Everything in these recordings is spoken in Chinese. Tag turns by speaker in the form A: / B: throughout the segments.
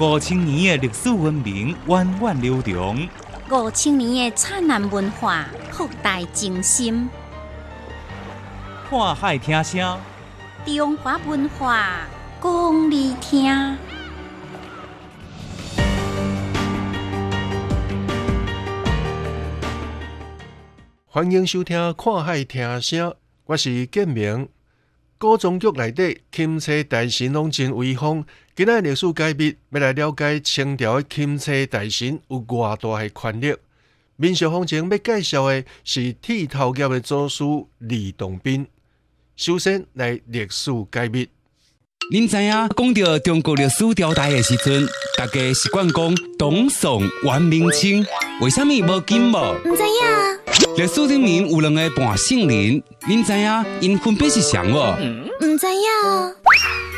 A: 五千年的历史文明源远流长，
B: 五千年的灿烂文化博大精深。
A: 看海听声，
B: 中华文化讲你听。
C: 欢迎收听《看海听声》，我是建明。古装剧内底钦差大神拢真威风。今日历史解密，要来了解清朝的钦差大臣有偌大的权力。民俗风情要介绍的是剃头业的祖师李洞宾。首先来历史解密。
D: 您知影讲到中国历史朝代的时阵，大家习惯讲董宋、元、明、清，为什么无金无？
B: 唔知影。
D: 历史里面有两个半姓林，您知影因分别是谁无？
B: 唔知影。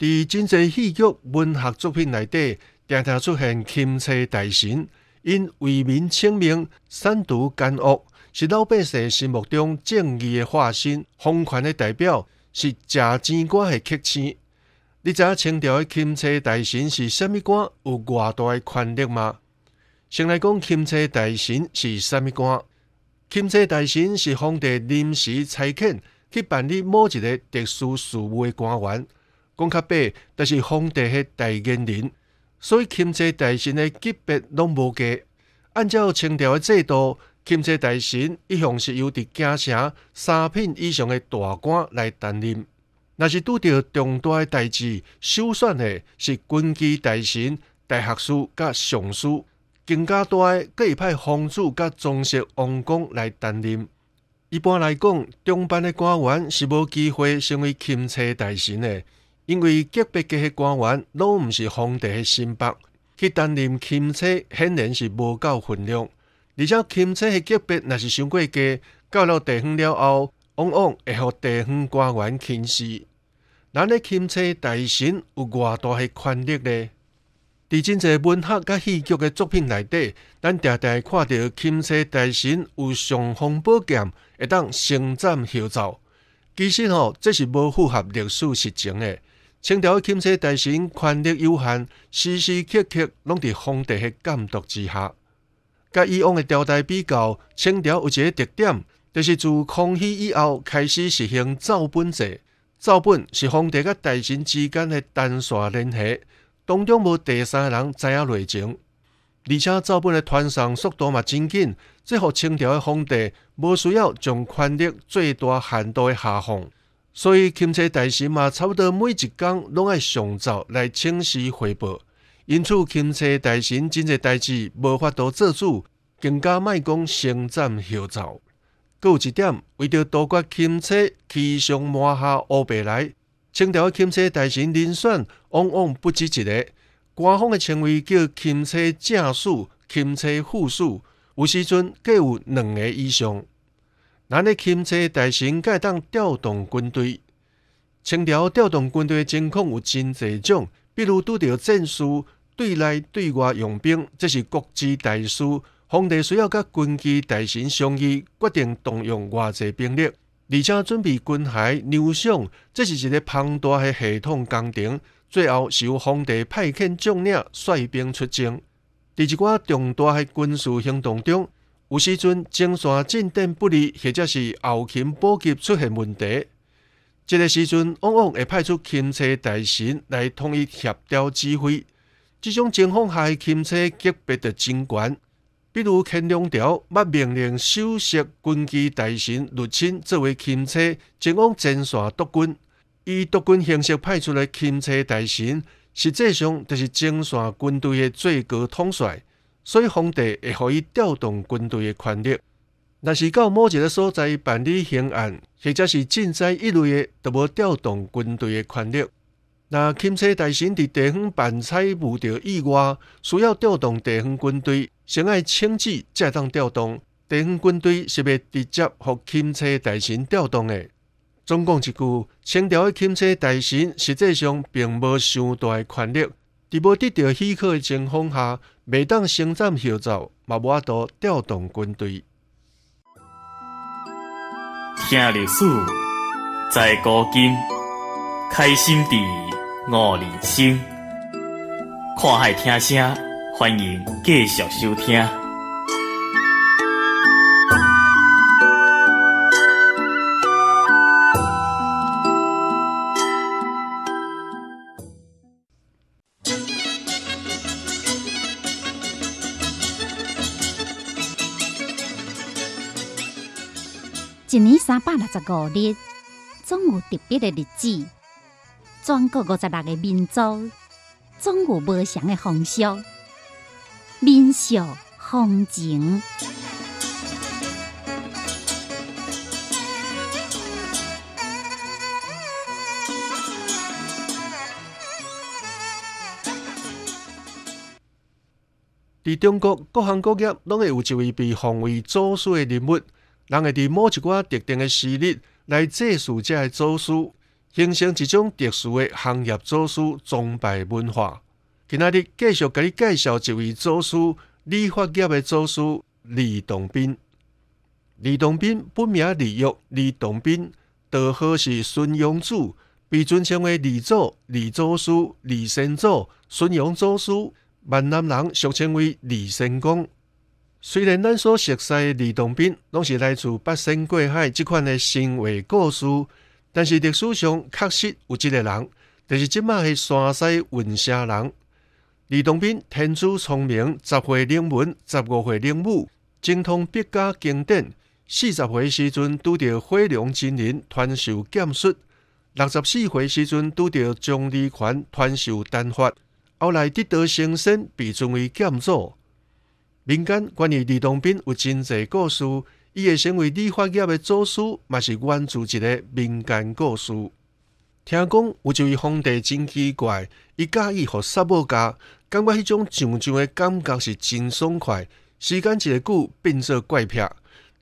C: 伫真济戏剧、文学作品内底，常常出现钦差大臣，因为民请命、善独奸恶，是老百姓心目中正义的化身、皇权的代表，是食钱官的克星。你知影清朝的钦差大臣是虾物官？有偌大的权力吗？先来讲钦差大臣是虾物官？钦差大臣是皇帝临时差遣去办理某一个特殊事务的官员。讲较白，就是皇帝的代言人，所以钦差大臣的级别拢无低。按照清朝的制度，钦差大臣一向是由伫京城三品以上的大官来担任。若是拄着重大的代志，首选的是军机大臣、大学士甲尚书，更加大的，可以派皇子甲宗室王公来担任。一般来讲，中班的官员是无机会成为钦差大臣的。因为级别级的官员拢毋是皇帝的心腹，去担任钦差显然是无够分量。而且钦差的级别若是伤过低，到了地方了后，往往会互地方官员轻视。咱的钦差大臣有偌大的权力呢？伫真济文学甲戏剧的作品内底，咱常常看到钦差大臣有尚方宝剑，会当升斩后奏。其实吼，这是无符合历史实情的。清朝的钦差大臣权力有限，时时刻刻拢伫皇帝的监督之下。甲以往的朝代比较，清朝有一个特点，就是自康熙以后开始实行奏本制。奏本是皇帝甲大臣之间的单线联系，当中无第三人知影内情，而且奏本的传送速度嘛真紧，这互清朝的皇帝无需要将权力最大限度的下放。所以，钦差大臣嘛，差不多每一工拢爱上奏来请示汇报。因此，钦差大臣真侪代志无法度做主，更加莫讲升斩后奏。搁有一点，为着杜绝钦差欺上瞒下乌白来，清朝钦差大臣人选往往不止一个。官方的称谓叫钦差正史、钦差副史，有时阵各有两个以上。咱的钦差大臣该当调动军队，清朝调动军队的情况有真侪种，比如拄到战事，对内对外用兵，这是国之大事。皇帝需要甲军机大臣商议，决定动用偌济兵力，而且准备军械、牛饷，这是一个庞大的系统工程。最后是由皇帝派遣将领率兵出征，伫一寡重大的军事行动中。有时阵前线进展不利，或者是后勤补给出现问题，这个时阵往往会派出钦差大臣来统一协调指挥。这种情况下，钦差级别的军官，比如乾隆朝捌命令首席军机大臣陆钦作为钦差，前往前线督军。以督军形式派出的钦差大臣，实际上就是前线军队的最高统帅。所以，皇帝会可以调动军队的权力。若是到某一个所在办理刑案，或者是赈灾一类的，都无调动军队的权力。那钦差大臣伫地方办差无着意外，需要调动地方军队，先爱请旨才当调动。地方军队是要直接互钦差大臣调动的。总共一句，清朝的钦差大臣实际上并无上大的权力，伫无得到许可的情况下，未当升战号召，嘛无法度调动军队。
E: 听历史，在古今，开心地悟人生。看海听声，欢迎继续收听。
F: 年三百六十五日，总有特别的日子。全国五十六个民族，总有不祥的风俗、民俗、风情。
C: 伫中国各行各业，拢会有一位被奉为祖师的人物。人会伫某一寡特定的时日来祭祀这个祖师，形成一种特殊的行业祖师崇拜文化。今仔日继续甲你介绍一位祖师——理发业的祖师李洞宾。李洞宾本名李煜，李洞宾道号是孙庸祖，被尊称为李祖、李祖师、李先祖、孙庸祖师，闽南人俗称为李先公。虽然咱所熟悉的李洞宾拢是来自八仙过海这款的神话故事，但是历史上确实有一个人，就是即马的山西运城人。李洞宾天资聪明，十岁领文，十五岁领武，精通笔家经典。四十岁时阵拄着火龙真人传授剑术，六十四岁时阵拄着钟离权传授丹法，后来得道升仙，被尊为剑祖。民间关于李洞宾有真济故事，伊会成为理发业的祖师，嘛是源自一个民间故事。听讲有一位皇帝真奇怪，伊介意互萨母教，感觉迄种上上的感觉是真爽快。时间一个久，变做怪癖。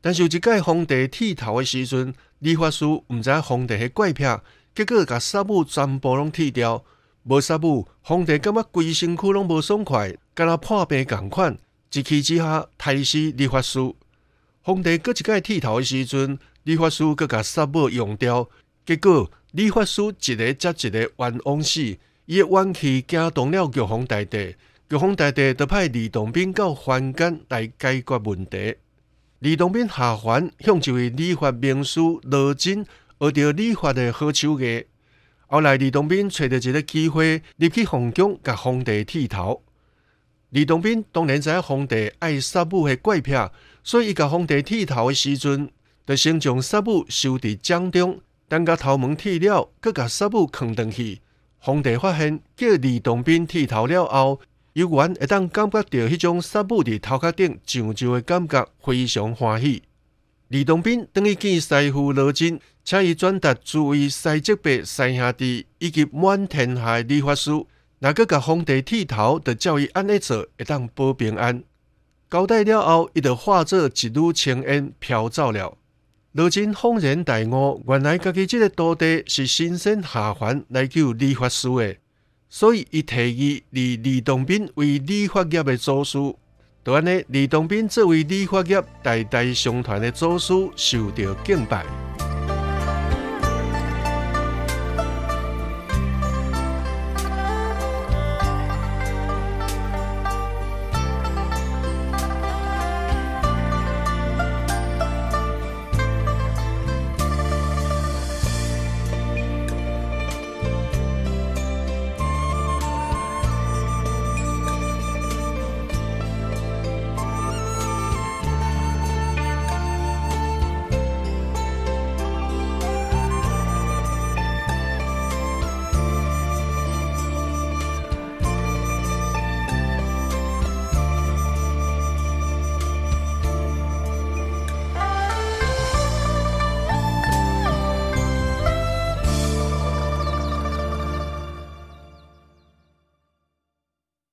C: 但是有一届皇帝剃头的时阵，理发师毋知皇帝迄怪癖，结果甲萨母全部拢剃掉。无萨母，皇帝感觉规身躯拢无爽快，敢若破病共款。一气之下，杀死理发师。皇帝搁一届剃头的时阵，理发师搁甲杀母用掉。结果，理发师一个接一个冤枉死，伊的怨气惊动了玉皇大帝。玉皇大帝就派李洞宾到凡间来解决问题。李洞宾下凡，向一位理发名师罗真学着理发的好手艺。后来，李洞宾找到一个机会，入去皇宫，甲皇帝剃头。李洞宾当然知影皇帝爱杀母的怪癖，所以伊甲皇帝剃头的时阵，就先将杀母收伫掌中，等甲头毛剃了，佮甲杀母扛回去。皇帝发现叫李洞宾剃头了后，有缘会当感觉到迄种杀母伫头壳顶上上的感觉，非常欢喜。李洞宾等于见师傅罗真，请伊转达诸位西泽伯、西兄弟以及满天下理发师。若个甲皇帝剃头，就照伊安尼做，会当保平安。交代了后，伊就化作一缕青烟飘走了。罗真恍然大悟，原来家己这个徒弟是神仙下凡来救理发师的，所以伊提议立李洞宾为理发业的祖师。就安尼，李洞宾作为理发业代代相传的祖师，受到敬拜。